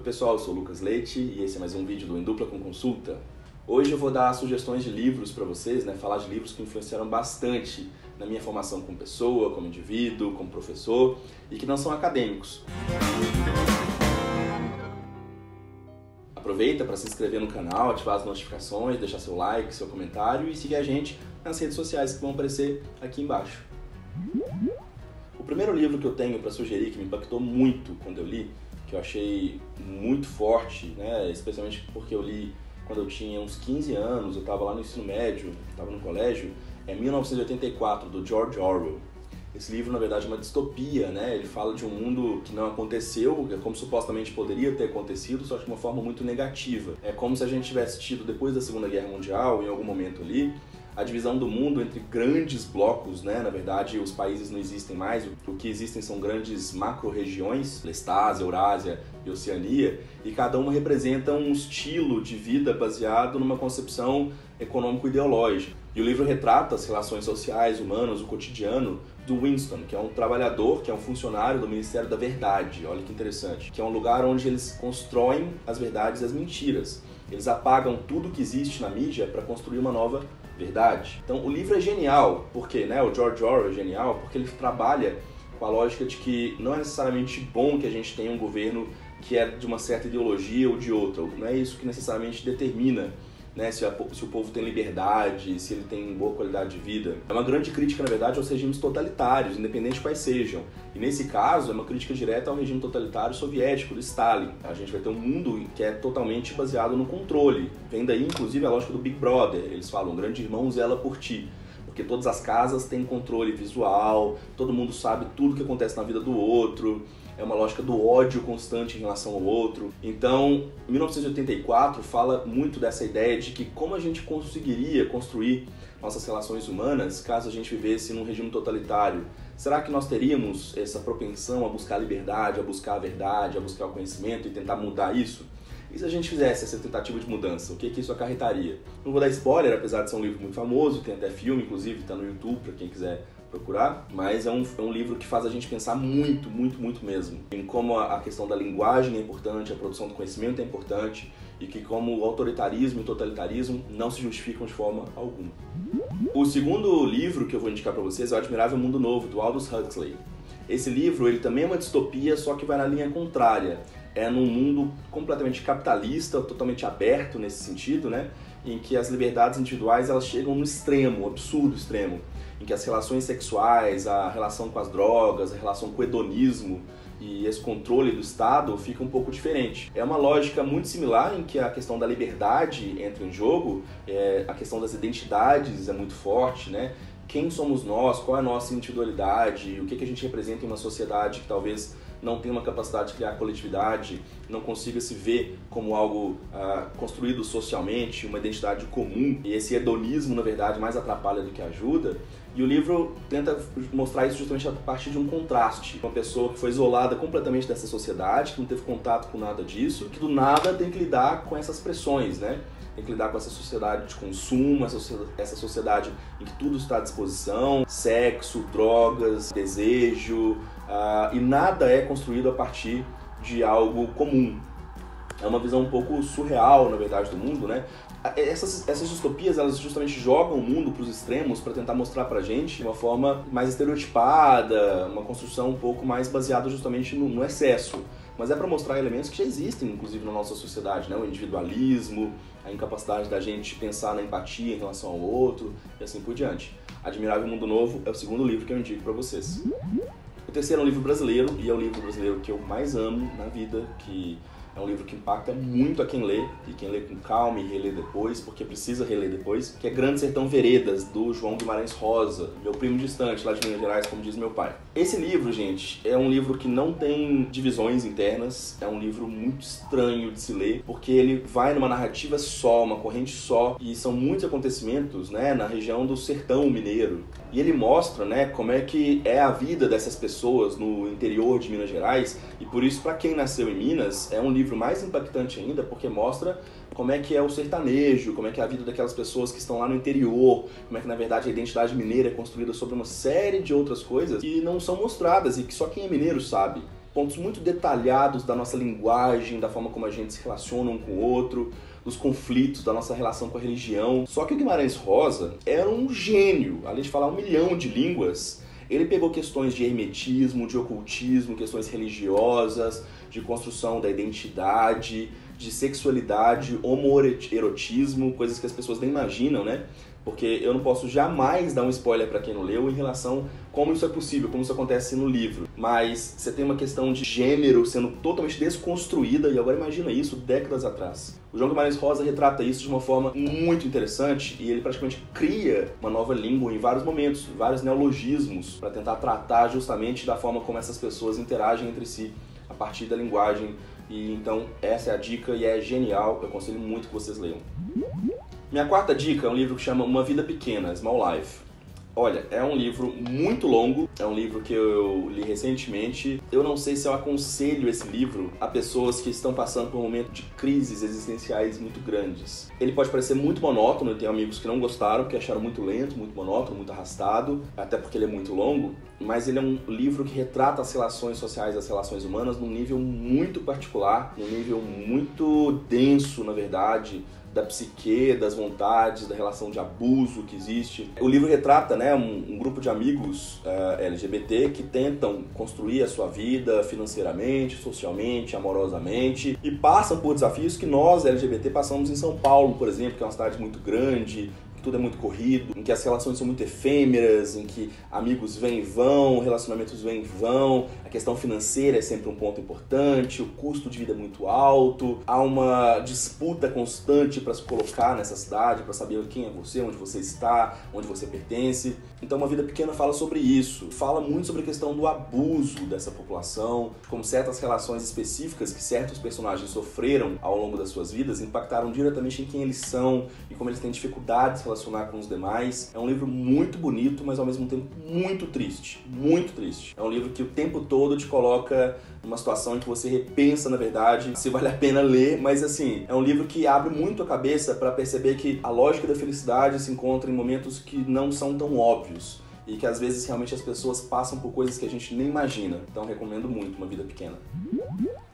Oi pessoal, eu sou o Lucas Leite e esse é mais um vídeo do Em Dupla com Consulta. Hoje eu vou dar sugestões de livros para vocês, né? falar de livros que influenciaram bastante na minha formação como pessoa, como indivíduo, como professor e que não são acadêmicos. Aproveita para se inscrever no canal, ativar as notificações, deixar seu like, seu comentário e seguir a gente nas redes sociais que vão aparecer aqui embaixo. O primeiro livro que eu tenho para sugerir que me impactou muito quando eu li que eu achei muito forte, né? especialmente porque eu li quando eu tinha uns 15 anos, eu estava lá no ensino médio, estava no colégio, é 1984, do George Orwell. Esse livro, na verdade, é uma distopia, né? Ele fala de um mundo que não aconteceu, é como supostamente poderia ter acontecido, só que de uma forma muito negativa. É como se a gente tivesse tido, depois da Segunda Guerra Mundial, em algum momento ali, a divisão do mundo entre grandes blocos, né? Na verdade, os países não existem mais, o que existem são grandes macro-regiões, Lestásia, Eurásia e Oceania, e cada uma representa um estilo de vida baseado numa concepção econômico-ideológica. E o livro retrata as relações sociais, humanas, o cotidiano do Winston, que é um trabalhador, que é um funcionário do Ministério da Verdade. Olha que interessante. Que é um lugar onde eles constroem as verdades e as mentiras. Eles apagam tudo que existe na mídia para construir uma nova verdade. Então o livro é genial, porque né, o George Orwell é genial porque ele trabalha com a lógica de que não é necessariamente bom que a gente tenha um governo que é de uma certa ideologia ou de outra. Não é isso que necessariamente determina né, se, a, se, o povo tem liberdade, se ele tem boa qualidade de vida. É uma grande crítica, na verdade, aos regimes totalitários, independente de quais sejam. E nesse caso, é uma crítica direta ao regime totalitário soviético, do Stalin. A gente vai ter um mundo que é totalmente baseado no controle. Vem daí, inclusive, a lógica do Big Brother. Eles falam, grande irmão zela por ti porque todas as casas têm controle visual, todo mundo sabe tudo que acontece na vida do outro, é uma lógica do ódio constante em relação ao outro. Então, 1984 fala muito dessa ideia de que como a gente conseguiria construir nossas relações humanas caso a gente vivesse num regime totalitário. Será que nós teríamos essa propensão a buscar a liberdade, a buscar a verdade, a buscar o conhecimento e tentar mudar isso? E se a gente fizesse essa tentativa de mudança, o que, que isso acarretaria? Não vou dar spoiler, apesar de ser um livro muito famoso, tem até filme, inclusive, está no YouTube para quem quiser procurar, mas é um, é um livro que faz a gente pensar muito, muito, muito mesmo em como a, questão da linguagem é importante, a produção do conhecimento é importante e que como o autoritarismo e o totalitarismo não se justificam de forma alguma. O segundo livro que eu vou indicar para vocês é O Admirável Mundo Novo, do Aldous Huxley. Esse livro ele também é uma distopia, só que vai na linha contrária. É num mundo completamente capitalista, totalmente aberto nesse sentido, né? Em que as liberdades individuais elas chegam no extremo, absurdo extremo em que as relações sexuais, a relação com as drogas, a relação com o hedonismo e esse controle do Estado fica um pouco diferente. É uma lógica muito similar em que a questão da liberdade entra em jogo, é, a questão das identidades é muito forte, né? Quem somos nós, qual é a nossa individualidade, o que, que a gente representa em uma sociedade que talvez não tem uma capacidade de criar coletividade, não consiga se ver como algo ah, construído socialmente, uma identidade comum, e esse hedonismo, na verdade, mais atrapalha do que ajuda. E o livro tenta mostrar isso justamente a partir de um contraste. Uma pessoa que foi isolada completamente dessa sociedade, que não teve contato com nada disso, que do nada tem que lidar com essas pressões, né? Tem que lidar com essa sociedade de consumo, essa sociedade em que tudo está à disposição, sexo, drogas, desejo, uh, e nada é construído a partir de algo comum. É uma visão um pouco surreal, na verdade, do mundo, né? Essas, essas distopias, elas justamente jogam o mundo para os extremos para tentar mostrar pra gente de uma forma mais estereotipada, uma construção um pouco mais baseada justamente no, no excesso. Mas é para mostrar elementos que já existem, inclusive, na nossa sociedade, né? O individualismo, a incapacidade da gente pensar na empatia em relação ao outro e assim por diante. Admirável Mundo Novo é o segundo livro que eu indico para vocês. O terceiro é um livro brasileiro, e é o livro brasileiro que eu mais amo na vida, que é um livro que impacta muito a quem lê, e quem lê com calma e relê depois, porque precisa reler depois, que é Grande Sertão Veredas, do João Guimarães Rosa, meu primo distante lá de Minas Gerais, como diz meu pai. Esse livro, gente, é um livro que não tem divisões internas, é um livro muito estranho de se ler, porque ele vai numa narrativa só, uma corrente só, e são muitos acontecimentos, né, na região do sertão mineiro. E ele mostra, né, como é que é a vida dessas pessoas no interior de Minas Gerais, e por isso, para quem nasceu em Minas, é um livro livro mais impactante ainda porque mostra como é que é o sertanejo, como é que é a vida daquelas pessoas que estão lá no interior, como é que na verdade a identidade mineira é construída sobre uma série de outras coisas que não são mostradas e que só quem é mineiro sabe. pontos muito detalhados da nossa linguagem, da forma como a gente se relaciona um com o outro, dos conflitos, da nossa relação com a religião. Só que o Guimarães Rosa era um gênio, além de falar um milhão de línguas. Ele pegou questões de hermetismo, de ocultismo, questões religiosas, de construção da identidade, de sexualidade, homoerotismo, coisas que as pessoas nem imaginam, né? Porque eu não posso jamais dar um spoiler para quem não leu em relação como isso é possível, como isso acontece no livro. Mas você tem uma questão de gênero sendo totalmente desconstruída, e agora imagina isso décadas atrás. O João Guimarães Rosa retrata isso de uma forma muito interessante e ele praticamente cria uma nova língua em vários momentos, vários neologismos, para tentar tratar justamente da forma como essas pessoas interagem entre si a partir da linguagem. E então essa é a dica e é genial, eu aconselho muito que vocês leiam. Minha quarta dica é um livro que chama Uma Vida Pequena, Small Life. Olha, é um livro muito longo, é um livro que eu li recentemente. Eu não sei se eu aconselho esse livro a pessoas que estão passando por um momento de crises existenciais muito grandes. Ele pode parecer muito monótono, tenho amigos que não gostaram, que acharam muito lento, muito monótono, muito arrastado, até porque ele é muito longo, mas ele é um livro que retrata as relações sociais, as relações humanas num nível muito particular, num nível muito denso, na verdade da psique, das vontades, da relação de abuso que existe. O livro retrata né, um, um grupo de amigos uh, eh, LGBT que tentam construir a sua vida financeiramente, socialmente, amorosamente e passam por desafios que nós, LGBT, passamos em São Paulo, por exemplo, que é uma cidade muito grande, tudo é muito corrido, em que as relações são muito efêmeras, em que amigos vêm e vão, relacionamentos vêm e vão, a questão financeira é sempre um ponto importante, o custo de vida é muito alto, há uma disputa constante para se colocar nessa cidade, para saber quem é você, onde você está, onde você pertence. Então, Uma Vida Pequena fala sobre isso, fala muito sobre a questão do abuso dessa população, como certas relações específicas que certos personagens sofreram ao longo das suas vidas impactaram diretamente em quem eles são e como eles têm dificuldades relacionar com os demais. É um livro muito bonito, mas ao mesmo tempo muito triste. Muito triste. É um livro que o tempo todo te coloca numa situação em que você repensa, na verdade, se vale a pena ler, mas assim, é um livro que abre muito a cabeça para perceber que a lógica da felicidade se encontra em momentos que não são tão óbvios e que às vezes realmente as pessoas passam por coisas que a gente nem imagina. Então recomendo muito Uma Vida Pequena.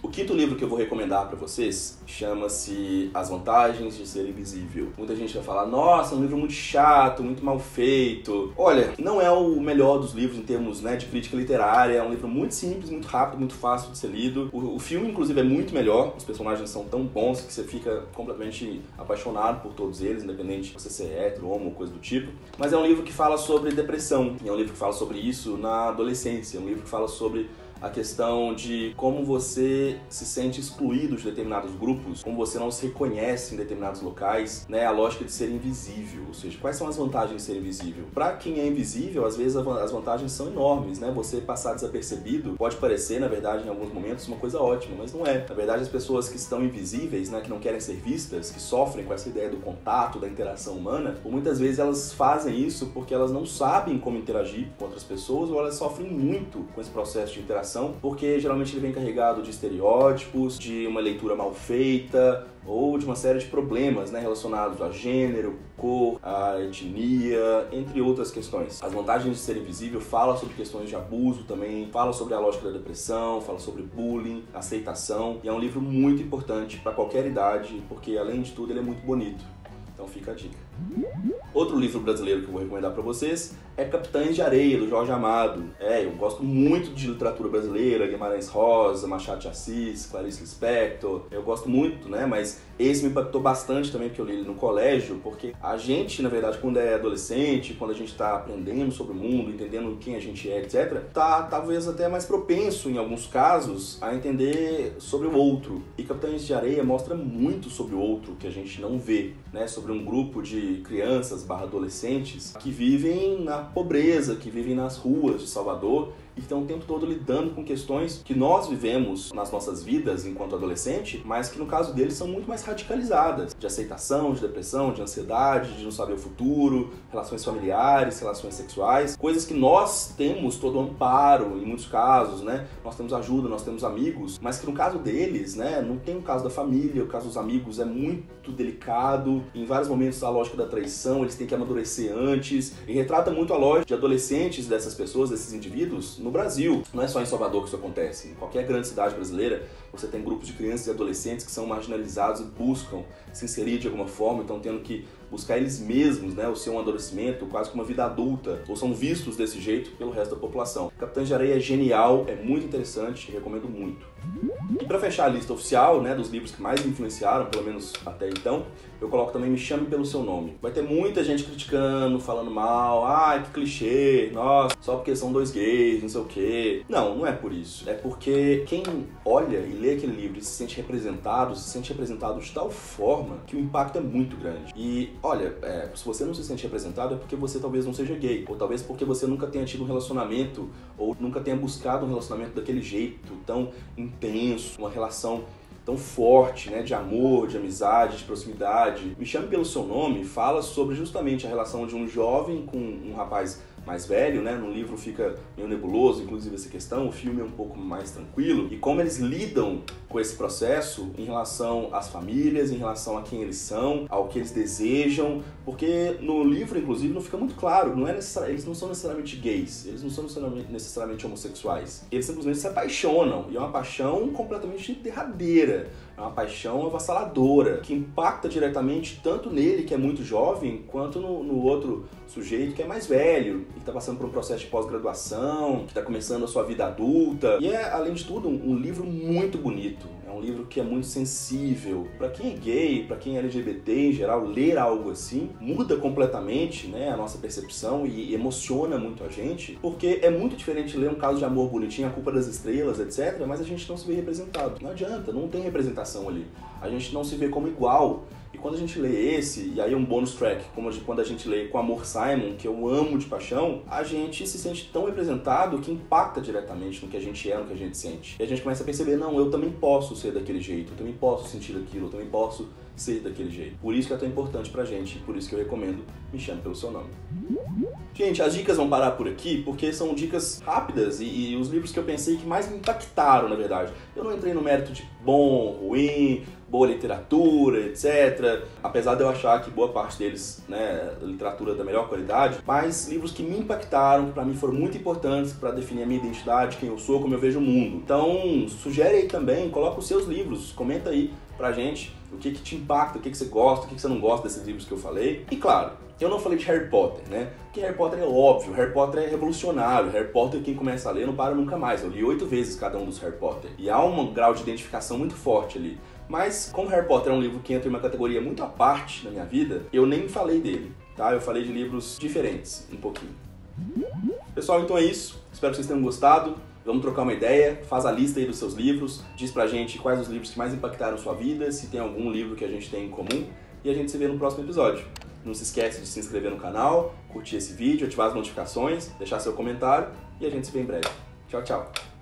O quinto livro que eu vou recomendar para vocês chama-se As Vantagens de Ser Invisível. Muita gente vai falar, nossa, é um livro muito chato, muito mal feito. Olha, não é o melhor dos livros em termos né, de crítica literária, é um livro muito simples, muito rápido, muito fácil de ser lido. O, o filme, inclusive, é muito melhor, os personagens são tão bons que você fica completamente apaixonado por todos eles, independente de você ser hétero, homo ou coisa do tipo. Mas é um livro que fala sobre depressão, e é um livro que fala sobre isso na adolescência, é um livro que fala sobre a questão de como você se sente excluído de determinados grupos, como você não se reconhece em determinados locais, né? A lógica de ser invisível, ou seja, quais são as vantagens de ser invisível? Para quem é invisível, às vezes as vantagens são enormes, né? Você passar desapercebido pode parecer, na verdade, em alguns momentos uma coisa ótima, mas não é. Na verdade, as pessoas que estão invisíveis, né, que não querem ser vistas, que sofrem com essa ideia do contato, da interação humana, por muitas vezes elas fazem isso porque elas não sabem como interagir com outras pessoas ou elas sofrem muito com esse processo de interação porque geralmente ele vem carregado de estereótipos, de uma leitura mal feita ou de uma série de problemas né, relacionados a gênero, cor, a etnia, entre outras questões. As vantagens de ser invisível fala sobre questões de abuso também, fala sobre a lógica da depressão, fala sobre bullying, aceitação, e é um livro muito importante para qualquer idade, porque além de tudo ele é muito bonito. Então fica a dica. Outro livro brasileiro que eu vou recomendar para vocês é Capitães de Areia, do Jorge Amado. É, eu gosto muito de literatura brasileira, Guimarães Rosa, Machado de Assis, Clarice Lispector. Eu gosto muito, né? Mas esse me impactou bastante também porque eu li ele no colégio, porque a gente, na verdade, quando é adolescente, quando a gente está aprendendo sobre o mundo, entendendo quem a gente é, etc., tá talvez até mais propenso, em alguns casos, a entender sobre o outro. E Capitães de Areia mostra muito sobre o outro que a gente não vê, né? Sobre um grupo de crianças barra adolescentes que vivem na pobreza, que vivem nas ruas de Salvador e estão o tempo todo lidando com questões que nós vivemos nas nossas vidas enquanto adolescente, mas que no caso deles são muito mais radicalizadas, de aceitação, de depressão, de ansiedade, de não saber o futuro, relações familiares, relações sexuais, coisas que nós temos todo amparo em muitos casos, né? Nós temos ajuda, nós temos amigos, mas que no caso deles, né, não tem o caso da família, o caso dos amigos é muito delicado. Em vários momentos a lógica da traição, eles têm que amadurecer antes e retrata muito a lógica de adolescentes dessas pessoas, desses indivíduos no Brasil. Não é só em Salvador que isso acontece. Em qualquer grande cidade brasileira, você tem grupos de crianças e adolescentes que são marginalizados e buscam se inserir de alguma forma, então tendo que buscar eles mesmos, né, o seu amadurecimento, quase como uma vida adulta, ou são vistos desse jeito pelo resto da população. Capitães de Areia é genial, é muito interessante, recomendo muito. E para fechar a lista oficial, né, dos livros que mais influenciaram, pelo menos até então, eu coloco também Me Chame Pelo Seu Nome. Vai ter muita gente criticando, falando mal, ah, que clichê, nossa, só porque são dois gays, não sei o quê. Não, não é por isso. É porque quem olha e lê aquele livro e se sente representado, se sente representado de tal forma que o impacto é muito grande. E, olha, é, se você não se sente representado é porque você talvez não seja gay, ou talvez porque você nunca tenha tido um relacionamento, ou nunca tenha buscado um relacionamento daquele jeito, tão intenso, uma relação tão forte, né, de amor, de amizade, de proximidade. Me Chame Pelo Seu Nome fala sobre justamente a relação de um jovem com um rapaz mais velho, né? No livro fica meio nebuloso, inclusive essa questão. O filme é um pouco mais tranquilo e como eles lidam com esse processo em relação às famílias, em relação a quem eles são, ao que eles desejam, porque no livro, inclusive, não fica muito claro. Não é eles não são necessariamente gays, eles não são necessariamente, necessariamente homossexuais. Eles simplesmente se apaixonam e é uma paixão completamente derradeira. É uma paixão avassaladora, que impacta diretamente tanto nele, que é muito jovem, quanto no, no outro sujeito que é mais velho, que está passando por um processo de pós-graduação, que está começando a sua vida adulta. E é, além de tudo, um, um livro muito bonito. É um livro que é muito sensível. Para quem é gay, para quem é LGBT em geral, ler algo assim muda completamente né, a nossa percepção e emociona muito a gente, porque é muito diferente ler um caso de amor bonitinho, a culpa das estrelas, etc., mas a gente não se vê representado. Não adianta, não tem representação ali. A gente não se vê como igual. E quando a gente lê esse, e aí um bônus track, como quando a gente lê Com Amor Simon, que eu amo de paixão, a gente se sente tão representado que impacta diretamente no que a gente é, no que a gente sente. E a gente começa a perceber, não, eu também posso ser daquele jeito, eu também posso sentir aquilo, eu também posso ser daquele jeito. Por isso que é tão importante pra gente, por isso que eu recomendo Me Chame Pelo Seu Nome. Gente, as dicas vão parar por aqui porque são dicas rápidas e, e, os livros que eu pensei que mais me impactaram, na verdade. Eu não entrei no mérito de bom, ruim, boa literatura, etc. Apesar de eu achar que boa parte deles, né, literatura da melhor qualidade, mas livros que me impactaram, que para mim foram muito importantes para definir a minha identidade, quem eu sou, como eu vejo o mundo. Então, sugere aí também, coloca os seus livros, comenta aí pra gente o que, que te impacta, o que, que você gosta, o que, que você não gosta desses livros que eu falei. E claro, eu não falei de Harry Potter, né? Porque Harry Potter é óbvio, Harry Potter é revolucionário, Harry Potter quem começa a ler não para nunca mais. Eu li oito vezes cada um dos Harry Potter. E há um grau de identificação muito forte ali. Mas como Harry Potter é um livro que entra em uma categoria muito à parte na minha vida, eu nem falei dele, tá? Eu falei de livros diferentes, um pouquinho. Pessoal, então é isso. Espero que vocês tenham gostado. Vamos trocar uma ideia, faz a lista aí dos seus livros, diz pra gente quais os livros que mais impactaram sua vida, se tem algum livro que a gente tem em comum, e a gente se vê no próximo episódio. Não se esquece de se inscrever no canal, curtir esse vídeo, ativar as notificações, deixar seu comentário e a gente se vê em breve. Tchau, tchau!